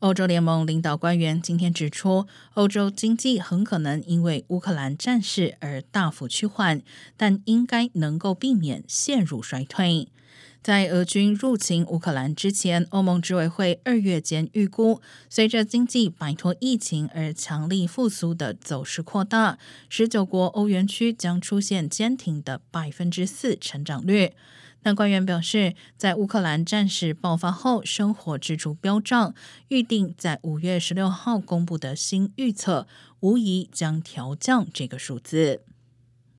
欧洲联盟领导官员今天指出，欧洲经济很可能因为乌克兰战事而大幅趋缓，但应该能够避免陷入衰退。在俄军入侵乌克兰之前，欧盟执委会二月间预估，随着经济摆脱疫情而强力复苏的走势扩大，十九国欧元区将出现坚挺的百分之四成长率。但官员表示，在乌克兰战事爆发后，生活支出飙涨，预定在五月十六号公布的新预测，无疑将调降这个数字。